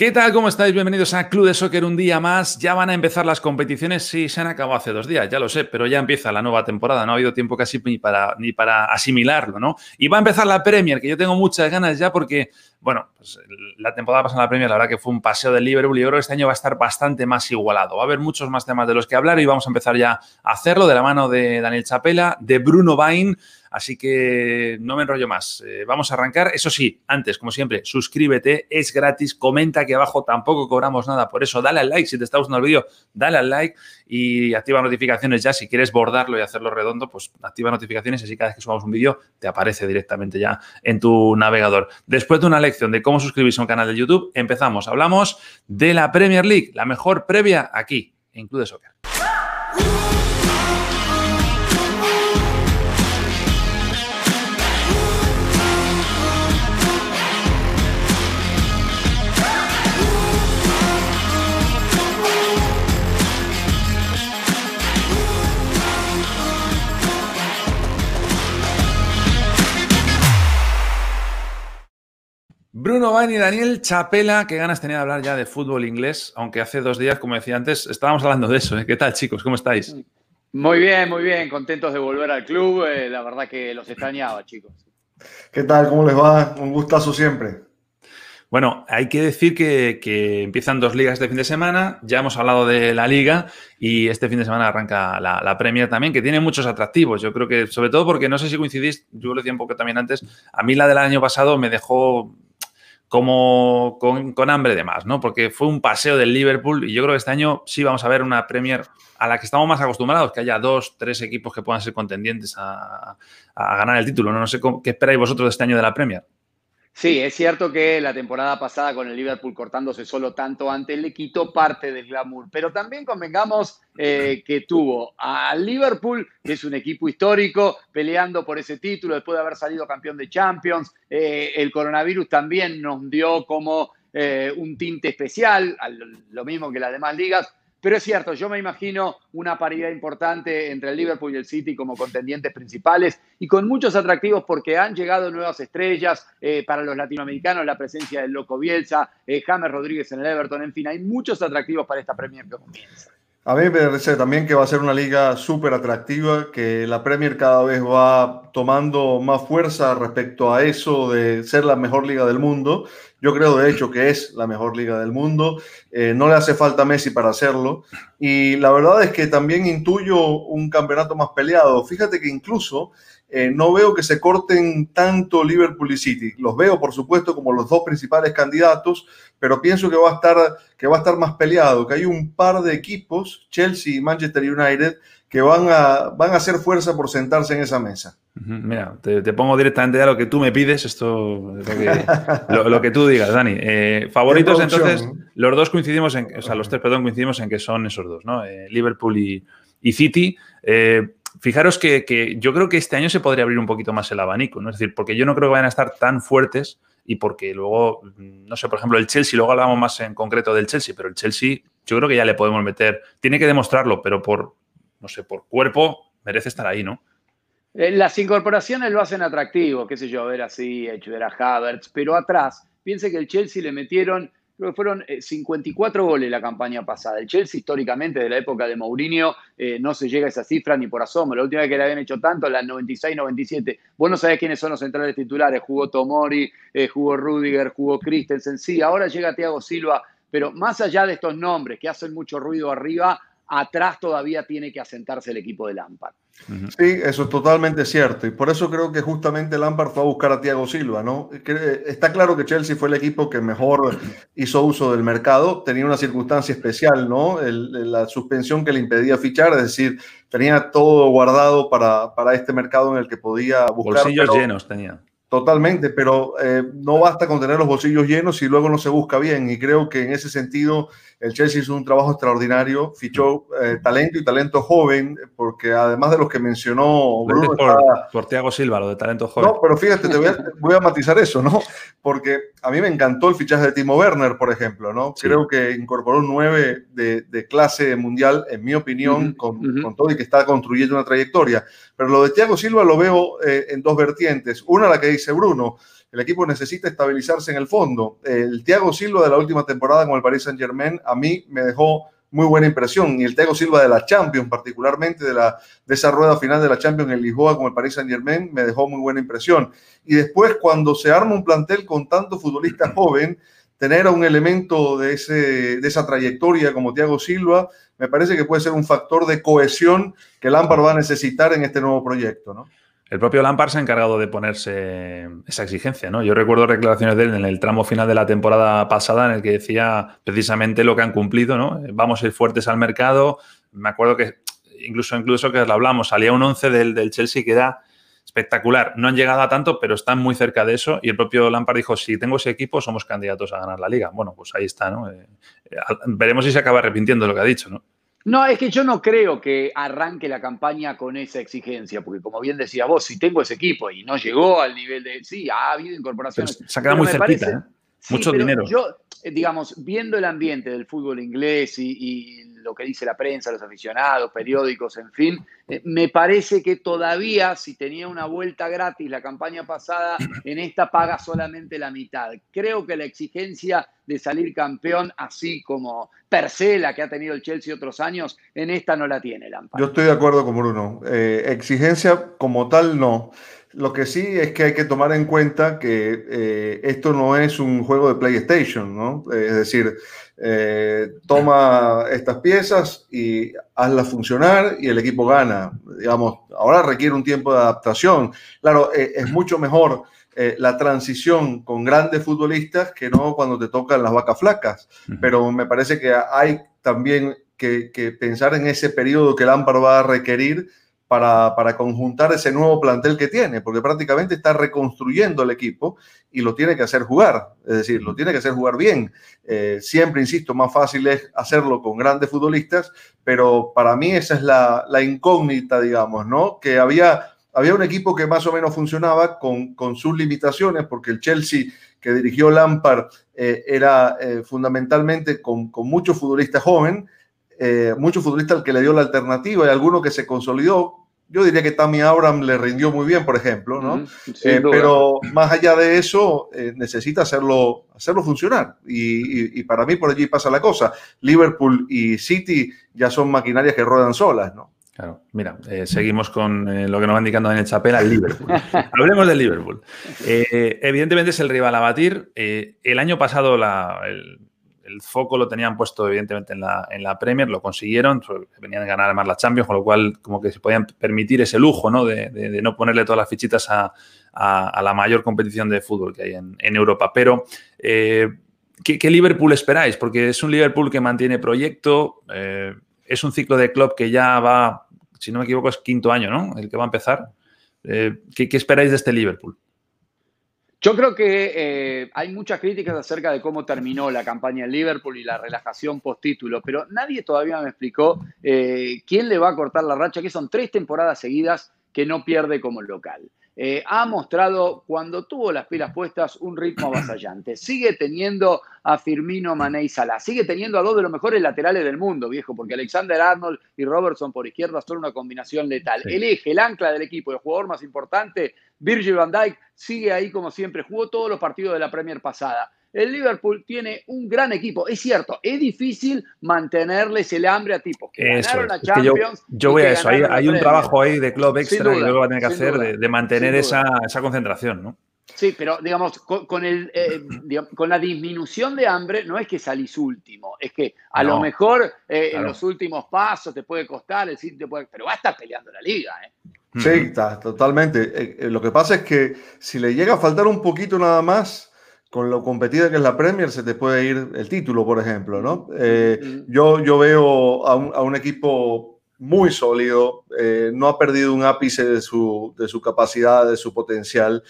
¿Qué tal? ¿Cómo estáis? Bienvenidos a Club de Soccer un día más. Ya van a empezar las competiciones. Sí, se han acabado hace dos días, ya lo sé, pero ya empieza la nueva temporada. No ha habido tiempo casi ni para, ni para asimilarlo, ¿no? Y va a empezar la Premier, que yo tengo muchas ganas ya porque, bueno, pues la temporada pasada la Premier, la verdad que fue un paseo del Liverpool y yo creo que este año va a estar bastante más igualado. Va a haber muchos más temas de los que hablar y vamos a empezar ya a hacerlo de la mano de Daniel Chapela, de Bruno Bain. Así que no me enrollo más. Eh, vamos a arrancar. Eso sí, antes, como siempre, suscríbete, es gratis, comenta aquí abajo, tampoco cobramos nada. Por eso, dale al like. Si te está gustando el vídeo, dale al like y activa notificaciones ya. Si quieres bordarlo y hacerlo redondo, pues activa notificaciones. Así cada vez que subamos un vídeo, te aparece directamente ya en tu navegador. Después de una lección de cómo suscribirse a un canal de YouTube, empezamos. Hablamos de la Premier League, la mejor previa aquí, en Club Soccer. Bruno Bain y Daniel Chapela, qué ganas tenía de hablar ya de fútbol inglés, aunque hace dos días, como decía antes, estábamos hablando de eso. ¿eh? ¿Qué tal, chicos? ¿Cómo estáis? Muy bien, muy bien, contentos de volver al club. Eh, la verdad que los extrañaba, chicos. ¿Qué tal? ¿Cómo les va? Un gustazo siempre. Bueno, hay que decir que, empiezan dos ligas este fin de semana. Ya hemos hablado de la liga y este fin de semana arranca la, la, Premier también, que tiene muchos atractivos. Yo creo que, sobre todo porque no sé si coincidís, yo lo decía un poco también antes, a mí la del año pasado me dejó como con, hambre de más, ¿no? Porque fue un paseo del Liverpool y yo creo que este año sí vamos a ver una Premier a la que estamos más acostumbrados, que haya dos, tres equipos que puedan ser contendientes a, a ganar el título. No, no sé qué esperáis vosotros de este año de la Premier. Sí, es cierto que la temporada pasada con el Liverpool cortándose solo tanto antes le quitó parte del glamour, pero también convengamos eh, que tuvo al Liverpool, que es un equipo histórico, peleando por ese título después de haber salido campeón de Champions. Eh, el coronavirus también nos dio como eh, un tinte especial, lo mismo que las demás ligas, pero es cierto, yo me imagino una paridad importante entre el Liverpool y el City como contendientes principales y con muchos atractivos porque han llegado nuevas estrellas eh, para los latinoamericanos, la presencia del Loco Bielsa, eh, James Rodríguez en el Everton, en fin, hay muchos atractivos para esta Premier que comienza. A mí me parece también que va a ser una liga súper atractiva, que la Premier cada vez va tomando más fuerza respecto a eso de ser la mejor liga del mundo. Yo creo de hecho que es la mejor liga del mundo. Eh, no le hace falta Messi para hacerlo. Y la verdad es que también intuyo un campeonato más peleado. Fíjate que incluso eh, no veo que se corten tanto Liverpool y City. Los veo, por supuesto, como los dos principales candidatos, pero pienso que va a estar, que va a estar más peleado, que hay un par de equipos, Chelsea y Manchester United, que van a, van a hacer fuerza por sentarse en esa mesa. Mira, te, pongo directamente a lo que tú me pides, esto lo que, tú digas, Dani. Eh, favoritos, entonces, los dos coincidimos en, o sea, los tres, perdón, coincidimos en que son esos dos, ¿no? Eh, Liverpool y, y City fijaros que, yo creo que este año se podría abrir un poquito más el abanico, ¿no? Es decir, porque yo no creo que vayan a estar tan fuertes y porque luego, no sé, por ejemplo, el Chelsea, luego hablamos más en concreto del Chelsea, pero el Chelsea yo creo que ya le podemos meter, tiene que demostrarlo, pero por, no sé, por cuerpo merece estar ahí, ¿no? Eh, las incorporaciones lo hacen atractivo, qué sé yo, ver así, a Havertz, pero atrás, piense que el Chelsea le metieron creo que fueron 54 eh, goles la campaña pasada. El Chelsea históricamente de la época de Mourinho eh, no se llega a esa cifra ni por asomo. La última vez que le habían hecho tanto, la 96-97. Vos no sabés quiénes son los centrales titulares. Jugó Tomori, eh, jugó Rudiger, jugó Christensen. Sí, ahora llega Thiago Silva. Pero más allá de estos nombres que hacen mucho ruido arriba, atrás todavía tiene que asentarse el equipo de Lampard. Sí, eso es totalmente cierto. Y por eso creo que justamente Lampard fue a buscar a Thiago Silva, ¿no? Está claro que Chelsea fue el equipo que mejor hizo uso del mercado. Tenía una circunstancia especial, ¿no? la suspensión que le impedía fichar, es decir, tenía todo guardado para, para este mercado en el que podía buscar. Bolsillos llenos tenía. Totalmente, pero eh, no basta con tener los bolsillos llenos si luego no se busca bien. Y creo que en ese sentido el Chelsea hizo un trabajo extraordinario, fichó eh, talento y talento joven, porque además de los que mencionó Bruno, por, Thiago Silva, lo de talento joven. No, pero fíjate, te voy a, matizar eso, ¿no? Porque a mí me encantó el fichaje de Timo Werner, por ejemplo, ¿no? Creo que incorporó 9 de, clase mundial, en mi opinión, con, todo y que está construyendo una trayectoria. Pero lo de Thiago Silva lo veo eh, en dos vertientes. Una, la que dice Bruno, el equipo necesita estabilizarse en el fondo. El Thiago Silva de la última temporada con el Paris Saint Germain a mí me dejó muy buena impresión. Y el Thiago Silva de la Champions, particularmente de, la, de esa rueda final de la Champions en Lisboa con el Paris Saint Germain, me dejó muy buena impresión. Y después, cuando se arma un plantel con tanto futbolista joven, tener a un elemento de, ese, de esa trayectoria como Thiago Silva, me parece que puede ser un factor de cohesión que Lampard va a necesitar en este nuevo proyecto, ¿no? El propio Lampard se ha encargado de ponerse esa exigencia, ¿no? Yo recuerdo declaraciones de él en el tramo final de la temporada pasada en el que decía precisamente lo que han cumplido, ¿no? Vamos a ir fuertes al mercado. Me acuerdo que incluso, incluso que lo hablamos, salía un 11 del, del Chelsea que era espectacular. No han llegado a tanto, pero están muy cerca de eso. Y el propio Lampard dijo, si tengo ese equipo, somos candidatos a ganar la liga. Bueno, pues ahí está, ¿no? Eh, eh, veremos si se acaba arrepintiendo lo que ha dicho, ¿no? No, es que yo no creo que arranque la campaña con esa exigencia, porque como bien decía vos, si tengo ese equipo y no llegó al nivel de... Sí, ha habido incorporaciones. se ha quedado muy cerquita, ¿eh? Mucho dinero. Yo, eh, digamos, viendo el ambiente del fútbol inglés y lo que dice la prensa, los aficionados, periódicos, en fin. Eh, me parece que todavía, si tenía una vuelta gratis la campaña pasada, en esta paga solamente la mitad. Creo que la exigencia de salir campeón, así como per se la que ha tenido el Chelsea otros años, en esta no la tiene Lampard. Yo estoy de acuerdo con Bruno. Eh, exigencia como tal no. Lo que sí es que hay que tomar en cuenta que eh, esto no es un juego de PlayStation, ¿no? es decir, eh, toma estas piezas y hazlas funcionar y el equipo gana. Digamos, ahora requiere un tiempo de adaptación. Claro, eh, es mucho mejor la transición con grandes futbolistas que no cuando te tocan las vacas flacas. Pero me parece que hay también que, que pensar en ese periodo que el Lampard va a requerir para, conjuntar ese nuevo plantel que tiene, porque prácticamente está reconstruyendo el equipo y lo tiene que hacer jugar, es decir, lo tiene que hacer jugar bien. Eh, siempre, insisto, más fácil es hacerlo con grandes futbolistas, pero para mí esa es la, incógnita, digamos, ¿no? Que había, había un equipo que más o menos funcionaba con, sus limitaciones, porque el Chelsea que dirigió Lampard eh, era eh, fundamentalmente con, con muchos futbolistas jóvenes, muchos futbolistas al que le dio la alternativa y alguno que se consolidó, yo diría que Tammy Abraham le rindió muy bien, por ejemplo, ¿no? Eh, pero más allá de eso, eh, necesita hacerlo, hacerlo funcionar. Y, para mí por allí pasa la cosa. Liverpool y City ya son maquinarias que ruedan solas, ¿no? Claro, mira, eh, seguimos con lo que nos va indicando en el chapel, el Liverpool. Hablemos del Liverpool. evidentemente es el rival a batir. el año pasado la, el foco lo tenían puesto evidentemente en la, en la Premier, lo consiguieron, venían a ganar además la Champions, con lo cual como que se podían permitir ese lujo ¿no? De, no ponerle todas las fichitas a, la mayor competición de fútbol que hay en, Europa. Pero, eh, ¿qué, Liverpool esperáis? Porque es un Liverpool que mantiene proyecto, eh, es un ciclo de club que ya va, si no me equivoco, es quinto año, ¿no? El que va a empezar. Eh, ¿qué, ¿Qué esperáis de este Liverpool? Yo creo que eh, hay muchas críticas acerca de cómo terminó la campaña en Liverpool y la relajación post-título, pero nadie todavía me explicó eh, quién le va a cortar la racha, que son tres temporadas seguidas que no pierde como local. Eh, ha mostrado cuando tuvo las pilas puestas un ritmo avasallante. Sigue teniendo a Firmino, Mané y Salah. Sigue teniendo a dos de los mejores laterales del mundo, viejo, porque Alexander Arnold y Robertson por izquierda son una combinación letal. El eje, el ancla del equipo, el jugador más importante, Virgil van Dijk, sigue ahí como siempre. Jugó todos los partidos de la Premier pasada el Liverpool tiene un gran equipo. Es cierto, es difícil mantenerles el hambre a tipos que ganaron la Champions. yo, voy a eso, hay, un trabajo ahí de club extra que luego va a tener que hacer de, mantener esa, concentración, ¿no? Sí, pero digamos, con, el, eh, con la disminución de hambre no es que salís último, es que a lo mejor eh, en los últimos pasos te puede costar, el sitio puede, pero va a estar peleando la liga. ¿eh? Sí, está, totalmente. lo que pasa es que si le llega a faltar un poquito nada más, con lo competida que es la Premier, se te puede ir el título, por ejemplo, ¿no? Eh, yo, yo veo a un, equipo muy sólido, eh, no ha perdido un ápice de su, de su capacidad, de su potencial.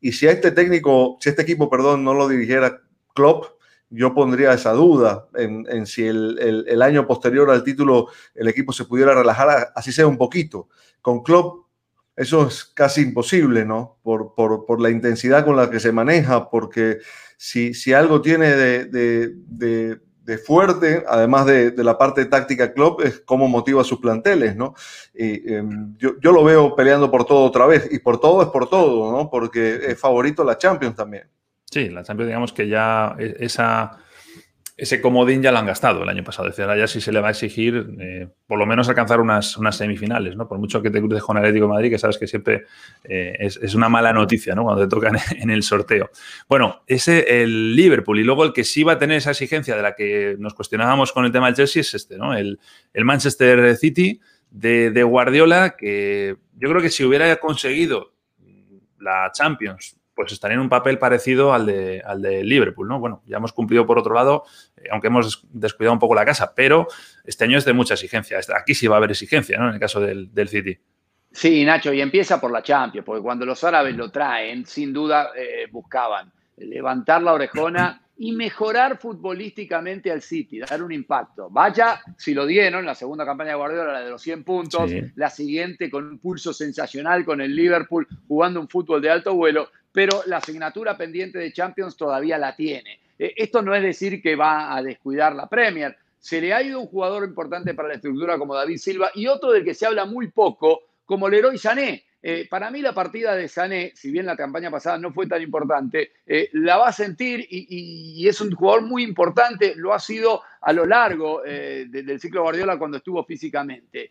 Y si a este técnico, si este equipo, perdón, no lo dirigiera Klopp, yo pondría esa duda en, si el, año posterior al título el equipo se pudiera relajar, así sea un poquito. Con Klopp eso es casi imposible, ¿no? Por, por, la intensidad con la que se maneja, porque si, si algo tiene de, de, fuerte, además de, la parte táctica Klopp, es cómo motiva a sus planteles, ¿no? Y, em, yo, yo, lo veo peleando por todo otra vez, y por todo es por todo, ¿no? Porque es favorito la Champions también. Sí, la Champions, digamos que ya e, esa, ese comodín ya lo han gastado el año pasado. Es decir, ahora ya sí se le va a exigir eh, por lo menos alcanzar unas, semifinales, ¿no? Por mucho que te cruces con Atlético de Madrid, que sabes que siempre eh, es, una mala noticia, ¿no? Cuando te tocan en el sorteo. Bueno, ese el Liverpool y luego el que sí va a tener esa exigencia de la que nos cuestionábamos con el tema del Chelsea es este, ¿no? El, el Manchester City de, de Guardiola, que yo creo que si hubiera conseguido la Champions pues estaría en un papel parecido al de, al de Liverpool, ¿no? Bueno, ya hemos cumplido por otro lado, eh, aunque hemos descuidado un poco la casa, pero este año es de mucha exigencia. Aquí sí va a haber exigencia, ¿no? En el caso del, City. Sí, Nacho, y empieza por la Champions, porque cuando los árabes lo traen, sin duda eh, buscaban levantar la orejona y mejorar futbolísticamente al City, dar un impacto. Vaya, si lo dieron, la segunda campaña de Guardiola, la de los 100 puntos, la siguiente con un pulso sensacional con el Liverpool jugando un fútbol de alto vuelo, pero la asignatura pendiente de Champions todavía la tiene. Eh, esto no es decir que va a descuidar la Premier. Se le ha ido un jugador importante para la estructura como David Silva y otro del que se habla muy poco como Leroy Sané. Eh, para mí la partida de Sané, si bien la campaña pasada no fue tan importante, eh, la va a sentir y, es un jugador muy importante, lo ha sido a lo largo eh, del ciclo Guardiola cuando estuvo físicamente.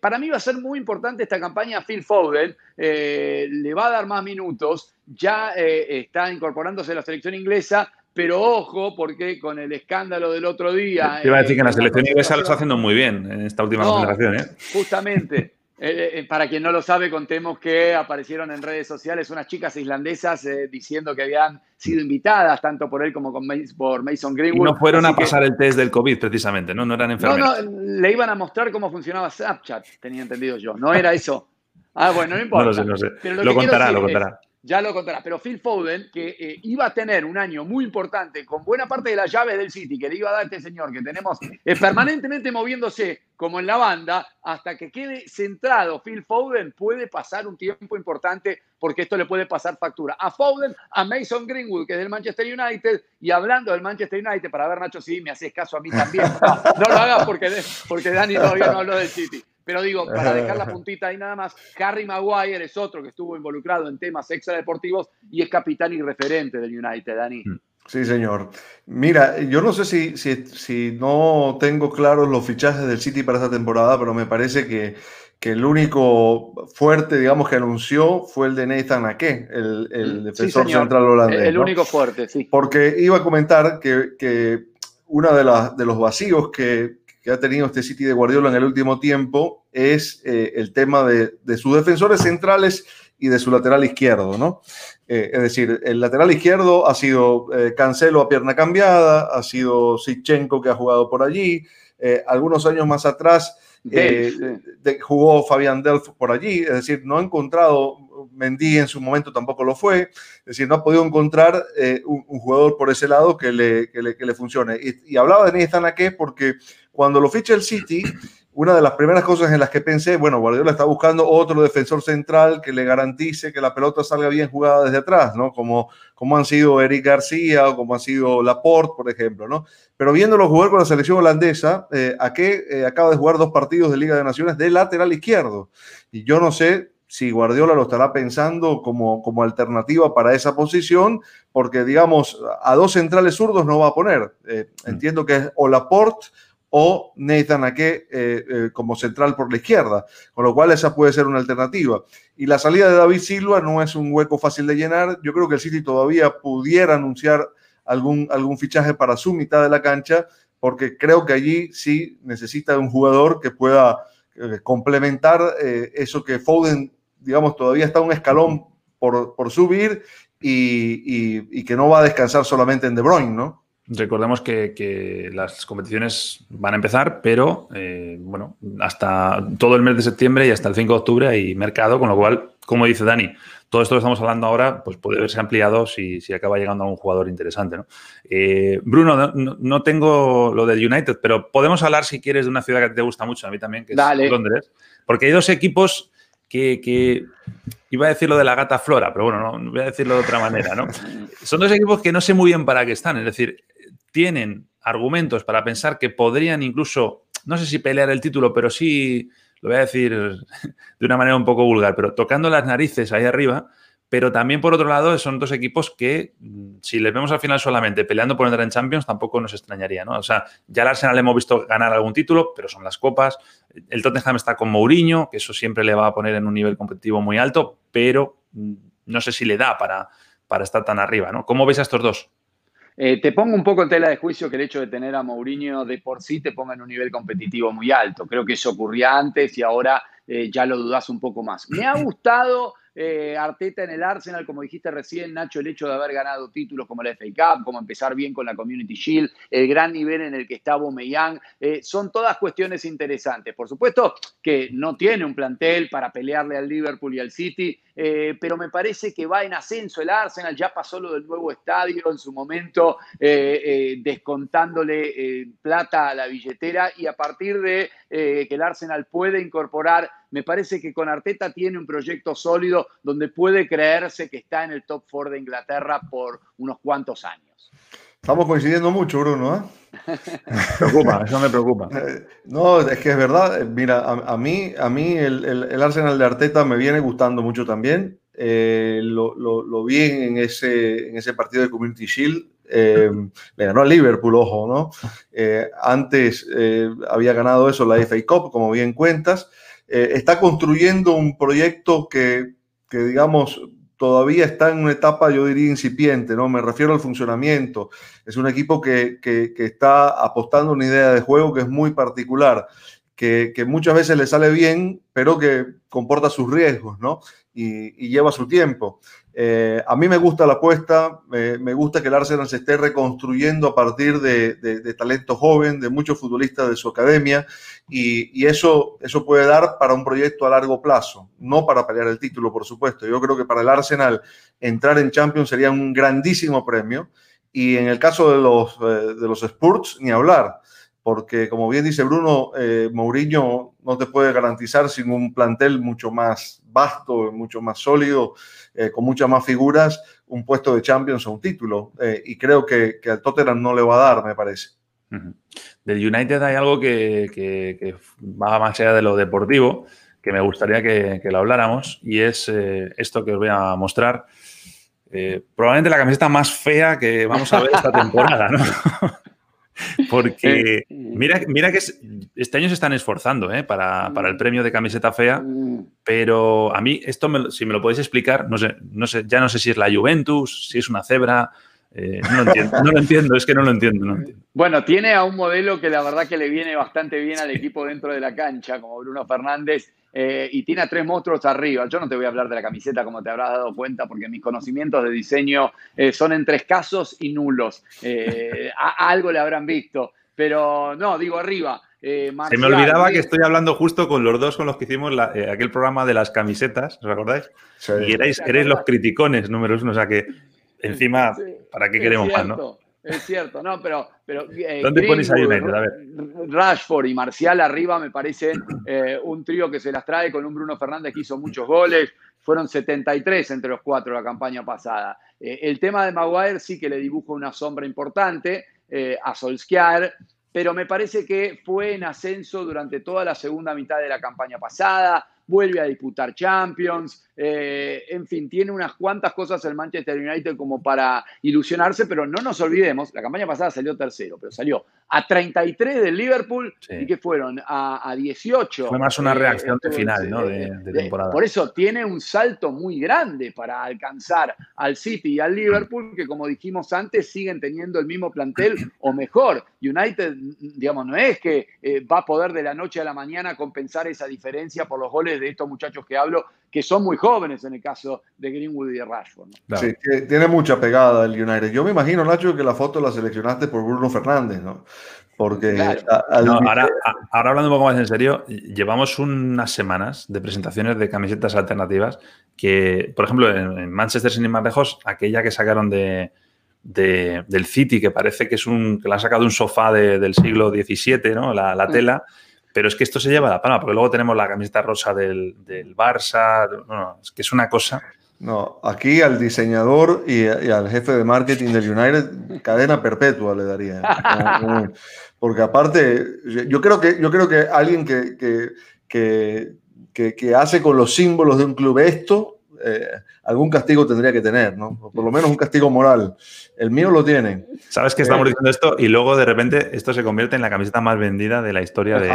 para mí va a ser muy importante esta campaña Phil Foden, le va a dar más minutos, ya está incorporándose a la selección inglesa, pero ojo, porque con el escándalo del otro día. Te iba a decir que en la selección inglesa lo está haciendo muy bien en esta última conversación. ¿eh? Justamente. Eh, eh, para quien no lo sabe, contemos que aparecieron en redes sociales unas chicas islandesas eh, diciendo que habían sido invitadas tanto por él como por Mason Greenwood. Y no fueron a pasar el test del COVID precisamente, ¿no? No eran enfermeras. No, no, le iban a mostrar cómo funcionaba Snapchat, tenía entendido yo. No era eso. Ah, bueno, no importa. No lo sé, no sé. lo, contará, lo contará ya lo contará. Pero Phil Foden, que eh, iba a tener un año muy importante con buena parte de las llaves del City que le iba a dar este señor, que tenemos eh, permanentemente moviéndose como en la banda, hasta que quede centrado Phil Foden, puede pasar un tiempo importante porque esto le puede pasar factura. A Foden, a Mason Greenwood, que es del Manchester United, y hablando del Manchester United, para ver, Nacho, si me haces caso a mí también. No, lo hagas porque, porque Dani todavía no habló del City. Pero digo, para dejar la puntita ahí nada más, Harry Maguire es otro que estuvo involucrado en temas extradeportivos y es capitán y referente del United, Dani. Mm. Sí, señor. Mira, yo no sé si, si, si, no tengo claros los fichajes del City para esta temporada, pero me parece que, que el único fuerte, digamos, que anunció fue el de Nathan Ake, el, el mm, defensor central holandés. El, único fuerte, sí. Porque iba a comentar que, que uno de, las, de los vacíos que, que ha tenido este City de Guardiola en el último tiempo es eh, el tema de, sus defensores centrales y de su lateral izquierdo, ¿no? Eh, es decir, el lateral izquierdo ha sido eh, Cancelo a pierna cambiada, ha sido Sichenko que ha jugado por allí, algunos años más atrás jugó Fabián Delf por allí, es decir, no ha encontrado Mendy en su momento tampoco lo fue. Es decir, no ha podido encontrar eh, un, jugador por ese lado que le, que le, funcione. Y, hablaba de Nathan Ake porque cuando lo ficha el City, una de las primeras cosas en las que pensé, bueno, Guardiola está buscando otro defensor central que le garantice que la pelota salga bien jugada desde atrás, ¿no? Como, como han sido Eric García o como ha sido Laporte, por ejemplo, ¿no? Pero viéndolo jugar con la selección holandesa, eh, Ake eh, acaba de jugar dos partidos de Liga de Naciones de lateral izquierdo. Y yo no sé si Guardiola lo estará pensando como, como alternativa para esa posición, porque digamos, a dos centrales zurdos no va a poner. Eh, mm. entiendo que es o Laporte o Nathan Ake eh, eh, como central por la izquierda, con lo cual esa puede ser una alternativa. Y la salida de David Silva no es un hueco fácil de llenar. Yo creo que el City todavía pudiera anunciar algún, algún fichaje para su mitad de la cancha, porque creo que allí sí necesita un jugador que pueda complementar eso que Foden digamos, todavía está un escalón por, subir y, que no va a descansar solamente en De Bruyne, ¿no? Recordemos que, las competiciones van a empezar, pero eh, bueno, hasta todo el mes de septiembre y hasta el 5 de octubre hay mercado, con lo cual como dice Dani, todo esto que estamos hablando ahora pues puede verse ampliado si, si acaba llegando a un jugador interesante. ¿no? Eh, Bruno, no, tengo lo del United, pero podemos hablar, si quieres, de una ciudad que te gusta mucho, a mí también, que es Londres. Porque hay dos equipos que, iba a decir lo de la gata Flora, pero bueno, no, voy a decirlo de otra manera, ¿no? Son dos equipos que no sé muy bien para qué están, es decir, tienen argumentos para pensar que podrían incluso, no sé si pelear el título, pero sí, lo voy a decir de una manera un poco vulgar, pero tocando las narices ahí arriba, pero también, por otro lado, son dos equipos que, mm, si les vemos al final solamente peleando por entrar en Champions, tampoco nos extrañaría, ¿no? O sea, ya al Arsenal hemos visto ganar algún título, pero son las copas. El Tottenham está con Mourinho, que eso siempre le va a poner en un nivel competitivo muy alto, pero mm, no sé si le da para, para estar tan arriba, ¿no? ¿Cómo ves a estos dos? Eh, te pongo un poco en tela de juicio que el hecho de tener a Mourinho de por sí te ponga en un nivel competitivo muy alto. Creo que eso ocurría antes y ahora eh, ya lo dudas un poco más. Me ha gustado eh, Arteta en el Arsenal, como dijiste recién, Nacho, el hecho de haber ganado títulos como la FA Cup, como empezar bien con la Community Shield, el gran nivel en el que está Bomeyang, eh, son todas cuestiones interesantes. Por supuesto que no tiene un plantel para pelearle al Liverpool y al City, eh, pero me parece que va en ascenso el Arsenal, ya pasó lo del nuevo estadio en su momento, descontándole plata a la billetera y a partir de que el Arsenal puede incorporar, me parece que con Arteta tiene un proyecto sólido donde puede creerse que está en el top 4 de Inglaterra por unos cuantos años. Estamos coincidiendo mucho, Bruno. Me preocupa, eso me preocupa. No, es que es verdad. Mira, a, mí, a mí el, Arsenal de Arteta me viene gustando mucho también. Eh, lo, vi en ese, en ese partido de Community Shield. Eh, a Liverpool, ojo, ¿no? Eh, antes había ganado eso la FA Cup, como bien cuentas. está construyendo un proyecto que, que digamos, todavía está en una etapa, yo diría, incipiente, ¿no? Me refiero al funcionamiento. Es un equipo que, está apostando una idea de juego que es muy particular, que, muchas veces le sale bien, pero que comporta sus riesgos, ¿no? Y lleva su tiempo. Eh, a mí me gusta la apuesta, me gusta que el Arsenal se esté reconstruyendo a partir de, talento joven, de muchos futbolistas de su academia, y, eso, eso puede dar para un proyecto a largo plazo, no para pelear el título, por supuesto. Yo creo que para el Arsenal entrar en Champions sería un grandísimo premio, y en el caso de los, eh, de los Spurs, ni hablar porque como bien dice Bruno, eh, Mourinho no te puede garantizar sin un plantel mucho más vasto, mucho más sólido, eh, con muchas más figuras, un puesto de Champions o un título. Eh, y creo que, que, al Tottenham no le va a dar, me parece. Del United hay algo que, va más allá de lo deportivo, que me gustaría que, lo habláramos, y es esto que os voy a mostrar. probablemente la camiseta más fea que vamos a ver esta temporada, ¿no? Porque mira, mira que este año se están esforzando ¿eh? para, el mm. premio de camiseta fea, mm. pero a mí esto, si me lo podéis explicar, no sé, no sé, ya no sé si es la Juventus, si es una cebra, eh, no, lo entiendo, no lo entiendo, es que no lo entiendo, Bueno, tiene a un modelo que la verdad que le viene bastante bien al equipo dentro de la cancha, como Bruno Fernández, eh, y tiene a tres monstruos arriba. Yo no te voy a hablar de la camiseta como te habrás dado cuenta, porque mis conocimientos de diseño eh, son entre escasos y nulos. algo le habrán visto, pero no, digo arriba. Se me olvidaba que estoy hablando justo con los dos con los que hicimos aquel programa de las camisetas, ¿os acordáis? y erais, erais los criticones números uno, o sea que Encima, ¿para qué queremos más, no? Es cierto, no, pero. pero eh, ¿Dónde pones a United? A ver. Rashford y Marcial arriba me parece eh, un trío que se las trae con un Bruno Fernández que hizo muchos goles. Fueron 73 entre los cuatro la campaña pasada. Eh, el tema de Maguire sí que le dibuja una sombra importante a Solskjaer, pero me parece que fue en ascenso durante toda la segunda mitad de la campaña pasada vuelve a disputar Champions, eh, en fin, tiene unas cuantas cosas el Manchester United como para ilusionarse, pero no nos olvidemos, la campaña pasada salió tercero, pero salió a 33 del Liverpool y que fueron a, 18. Fue más una eh, reacción de final, ¿no? De, temporada. Por eso tiene un salto muy grande para alcanzar al City y al Liverpool, que como dijimos antes, siguen teniendo el mismo plantel o mejor. United, digamos, no es que eh, va a poder de la noche a la mañana compensar esa diferencia por los goles de estos muchachos que hablo, que son muy jóvenes en el caso de Greenwood y de Rashford. Sí, tiene mucha pegada el United. Yo me imagino, Nacho, que la foto la seleccionaste por Bruno Fernández, ¿no? Porque ahora, hablando un poco más en serio, llevamos unas semanas de presentaciones de camisetas alternativas que, por ejemplo, en, Manchester, sin ir más lejos, aquella que sacaron de, del City, que parece que es un que la han sacado de un sofá del siglo XVII, ¿no? La, tela. Pero es que esto se lleva a la palma, porque luego tenemos la camiseta rosa del, Barça. es que es una cosa. No, aquí al diseñador y, al jefe de marketing del United, cadena perpetua le daría. Porque aparte, yo creo que, yo creo que alguien que, que, que, hace con los símbolos de un club esto, eh, algún castigo tendría que tener, ¿no? por lo menos un castigo moral. El mío lo tiene. Sabes que estamos eh, diciendo esto y luego de repente esto se convierte en la camiseta más vendida de la historia de...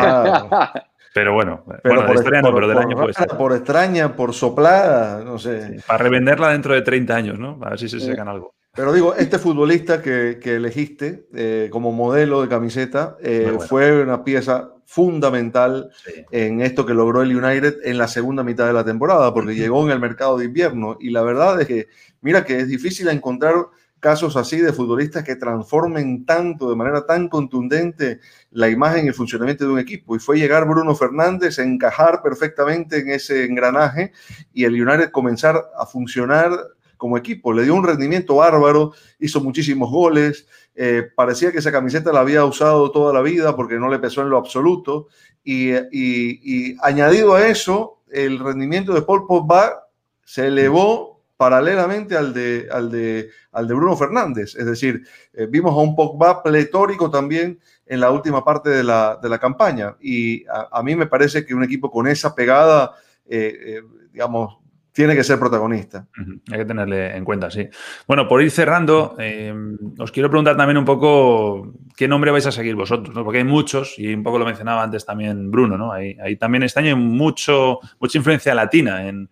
Pero bueno, pero por, historia no, pero del año Por extraña, por soplada, no sé. para revenderla dentro de 30 años, ¿no? A ver si se sacan algo. Pero digo, este futbolista que, elegiste eh, como modelo de camiseta eh, fue una pieza fundamental en esto que logró el United en la segunda mitad de la temporada, porque llegó en el mercado de invierno. Y la verdad es que, mira que es difícil encontrar casos así de futbolistas que transformen tanto, de manera tan contundente, la imagen y el funcionamiento de un equipo. Y fue llegar Bruno Fernández, encajar perfectamente en ese engranaje y el United comenzar a funcionar como equipo. Le dio un rendimiento bárbaro, hizo muchísimos goles, eh, parecía que esa camiseta la había usado toda la vida porque no le pesó en lo absoluto. Y, añadido a eso, el rendimiento de Paul Pogba se elevó paralelamente al de, al de, al de Bruno Fernández. Es decir, eh, vimos a un Pogba pletórico también en la última parte de la, campaña. Y a, mí me parece que un equipo con esa pegada, eh, digamos, tiene que ser protagonista. Hay que tenerle en cuenta, sí. Bueno, por ir cerrando, eh, os quiero preguntar también un poco qué nombre vais a seguir vosotros, ¿no? porque hay muchos, y un poco lo mencionaba antes también Bruno, ¿no? Hay, también este año mucho, mucha influencia latina en,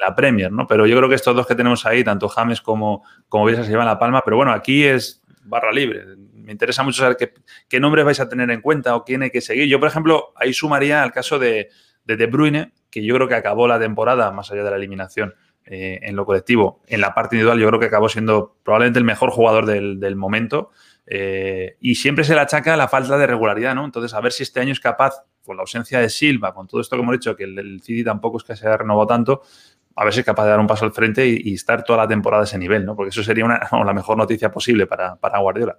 la Premier, ¿no? Pero yo creo que estos dos que tenemos ahí, tanto James como, como Bielsa, se llevan la palma, pero bueno, aquí es barra libre. Me interesa mucho saber qué, qué nombres vais a tener en cuenta o quién hay que seguir. Yo, por ejemplo, ahí sumaría el caso de, de De Bruyne, que yo creo que acabó la temporada, más allá de la eliminación eh, en lo colectivo, en la parte individual, yo creo que acabó siendo probablemente el mejor jugador del, momento. Eh, y siempre se le achaca la falta de regularidad, ¿no? Entonces, a ver si este año es capaz, con la ausencia de Silva, con todo esto que hemos dicho, que el, el City tampoco es que se haya renovado tanto, a ver si es capaz de dar un paso al frente y, estar toda la temporada a ese nivel, ¿no? Porque eso sería una, la mejor noticia posible para, para Guardiola.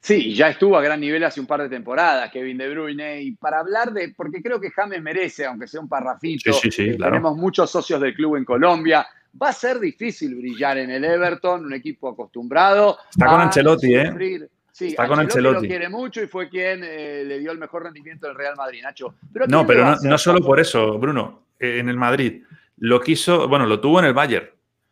Sí, ya estuvo a gran nivel hace un par de temporadas Kevin De Bruyne. Y para hablar de, porque creo que James merece, aunque sea un parrafito, sí, sí, eh, tenemos muchos socios del club en Colombia. Va a ser difícil brillar en el Everton, un equipo acostumbrado. Está con Ancelotti, ¿eh? Sí, Está con Ancelotti. lo quiere mucho y fue quien eh, le dio el mejor rendimiento del Real Madrid, Nacho. no, pero no, no, solo por eso, Bruno. En el Madrid lo quiso, bueno, lo tuvo en el Bayern.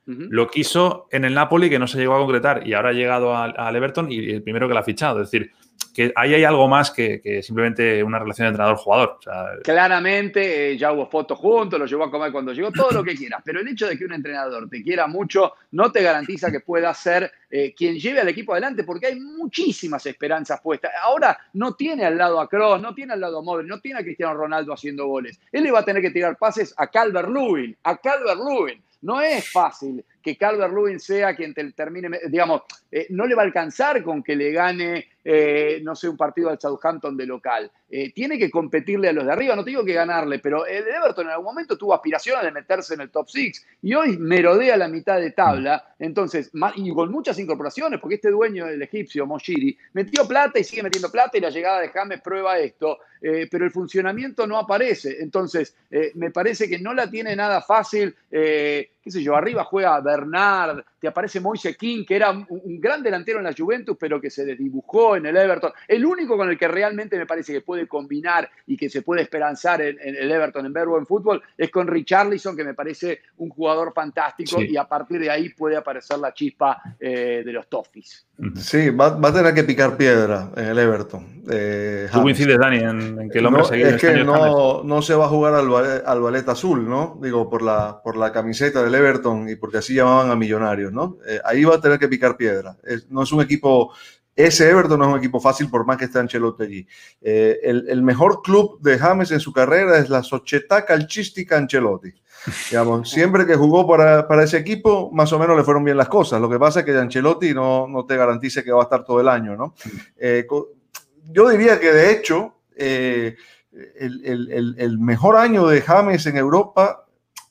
Lo quiso en el Napoli que no se llegó a concretar y ahora ha llegado al, Everton y el primero que lo ha fichado. Es decir, que ahí hay algo más que, simplemente una relación de entrenador-jugador. Claramente, eh, ya hubo fotos juntos, lo llevó a comer cuando llegó, todo lo que quieras. Pero el hecho de que un entrenador te quiera mucho no te garantiza que pueda ser eh, quien lleve al equipo adelante, porque hay muchísimas esperanzas puestas. Ahora no tiene al lado a Kroos, no tiene al lado a Modric, no tiene a Cristiano Ronaldo haciendo goles. Él le va a tener que tirar pases a Calvert-Lewin, a Calvert-Lewin. No es fácil que Calvert Lewin sea quien te termine, digamos, eh, no le va a alcanzar con que le gane, eh, no sé, un partido al Southampton de local. Eh, tiene que competirle a los de arriba, no te digo que ganarle, pero el Everton en algún momento tuvo aspiraciones de meterse en el top six y hoy merodea la mitad de tabla, entonces, y con muchas incorporaciones, porque este dueño del egipcio, Moshiri, metió plata y sigue metiendo plata y la llegada de James prueba esto, pero el funcionamiento no aparece, entonces me parece que no la tiene nada fácil, qué sé yo, arriba juega Bernard, te aparece Moise King, que era un, gran delantero en la Juventus, pero que se desdibujó en el Everton. El único con el que realmente me parece que puede combinar y que se puede esperanzar en, el Everton en verbo en fútbol es con Richarlison, que me parece un jugador fantástico y a partir de ahí puede aparecer la chispa eh, de los Toffees. Sí, va, a tener que picar piedra en el Everton. Eh, ¿Tú coincides, Dani, en, que el hombre no, Es que no, no, se va a jugar al, al ballet azul, ¿no? Digo, por la, por la camiseta del Everton y porque así llamaban a Millonarios, ¿no? Eh, ahí va a tener que picar piedra. no es un equipo ese Everton no es un equipo fácil por más que esté Ancelotti allí. Eh, el, mejor club de James en su carrera es la Società Calcistica Ancelotti. Digamos, siempre que jugó para, ese equipo, más o menos le fueron bien las cosas. Lo que pasa es que Ancelotti no, no te garantice que va a estar todo el año, ¿no? Eh, yo diría que de hecho, eh, el, mejor año de James en Europa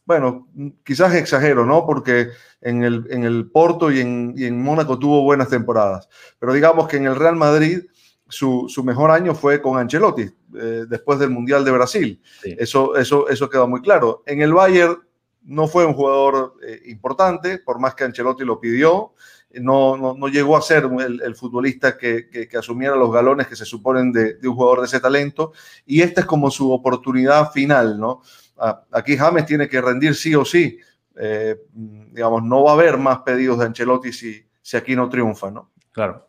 bueno, quizás exagero, ¿no? Porque en el, en el Porto y en, y en, Mónaco tuvo buenas temporadas. Pero digamos que en el Real Madrid su, su mejor año fue con Ancelotti, eh, después del Mundial de Brasil. Eso, eso, eso queda muy claro. En el Bayern no fue un jugador eh, importante, por más que Ancelotti lo pidió. No, no, no llegó a ser el, el futbolista que, que, que, asumiera los galones que se suponen de, de un jugador de ese talento. Y esta es como su oportunidad final, ¿no? Aquí James tiene que rendir sí o sí. Eh, digamos, no va a haber más pedidos de Ancelotti si, si aquí no triunfa, ¿no? Claro.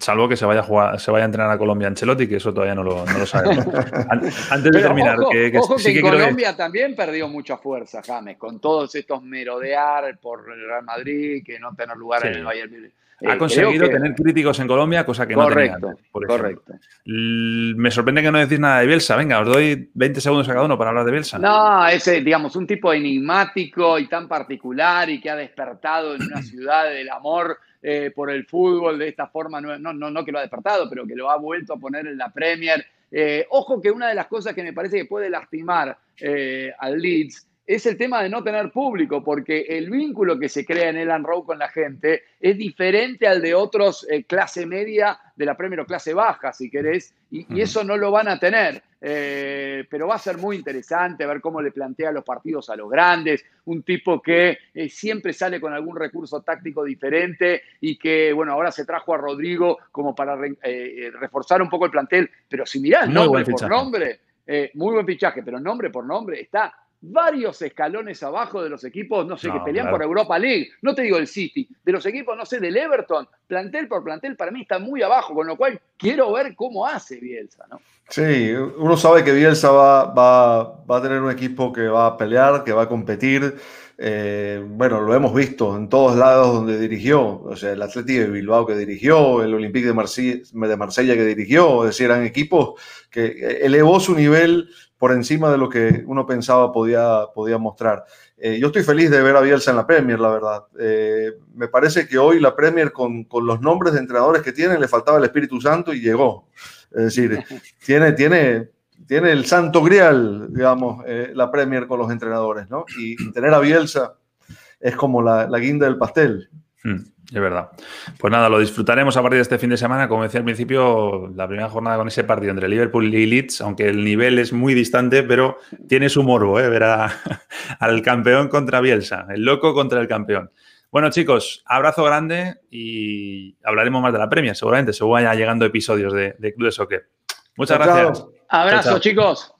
Salvo que se vaya a jugar, se vaya a entrenar a Colombia Ancelotti, que eso todavía no lo, no lo sabemos. Antes de terminar, ojo, que, ojo que, en Colombia también perdió mucha fuerza, James, con todos estos merodear por el Real Madrid, que no tener lugar en el Bayern ha eh, conseguido tener críticos en Colombia, cosa que no tenía Correcto. Me sorprende que no decís nada de Bielsa. Venga, os doy 20 segundos a cada uno para hablar de Bielsa. No, ese, digamos, un tipo enigmático y tan particular y que ha despertado en una ciudad del amor eh, por el fútbol de esta forma. No, no, no que lo ha despertado, pero que lo ha vuelto a poner en la Premier. Eh, ojo que una de las cosas que me parece que puede lastimar al Leeds es el tema de no tener público, porque el vínculo que se crea en Elan Row con la gente es diferente al de otros eh, clase media de la Premier o clase baja, si querés, y, eso no lo van a tener. Eh, pero va a ser muy interesante ver cómo le plantea los partidos a los grandes, un tipo que eh, siempre sale con algún recurso táctico diferente y que, bueno, ahora se trajo a Rodrigo como para reforzar un poco el plantel, pero si mirás nombre por nombre, muy buen fichaje, pero nombre por nombre está varios escalones abajo de los equipos, no sé, que pelean por Europa League. No te digo el City, de los equipos, no sé, del Everton, plantel por plantel, para mí está muy abajo, con lo cual quiero ver cómo hace Bielsa, ¿no? Sí, uno sabe que Bielsa va, va, va a tener un equipo que va a pelear, que va a competir. Eh, bueno, lo hemos visto en todos lados donde dirigió, o sea, el Atlético de Bilbao que dirigió, el Olympique de Marsella, de Marsella que dirigió, es decir, eran equipos que elevó su nivel por encima de lo que uno pensaba podía, podía mostrar. Eh, yo estoy feliz de ver a Bielsa en la Premier, la verdad. Eh, me parece que hoy la Premier, con, con, los nombres de entrenadores que tiene, le faltaba el Espíritu Santo y llegó. Es decir, tiene, tiene, tiene el santo grial, digamos, eh, la Premier con los entrenadores, ¿no? Y, tener a Bielsa es como la, la guinda del pastel. Hmm. Es verdad. Pues nada, lo disfrutaremos a partir de este fin de semana. Como decía al principio, la primera jornada con ese partido entre Liverpool y Leeds, aunque el nivel es muy distante, pero tiene su morbo, ¿eh? ver al campeón contra Bielsa, el loco contra el campeón. Bueno, chicos, abrazo grande y hablaremos más de la premia, seguramente, según vaya llegando episodios de, Club de Soccer. Muchas gracias. Abrazo, chicos.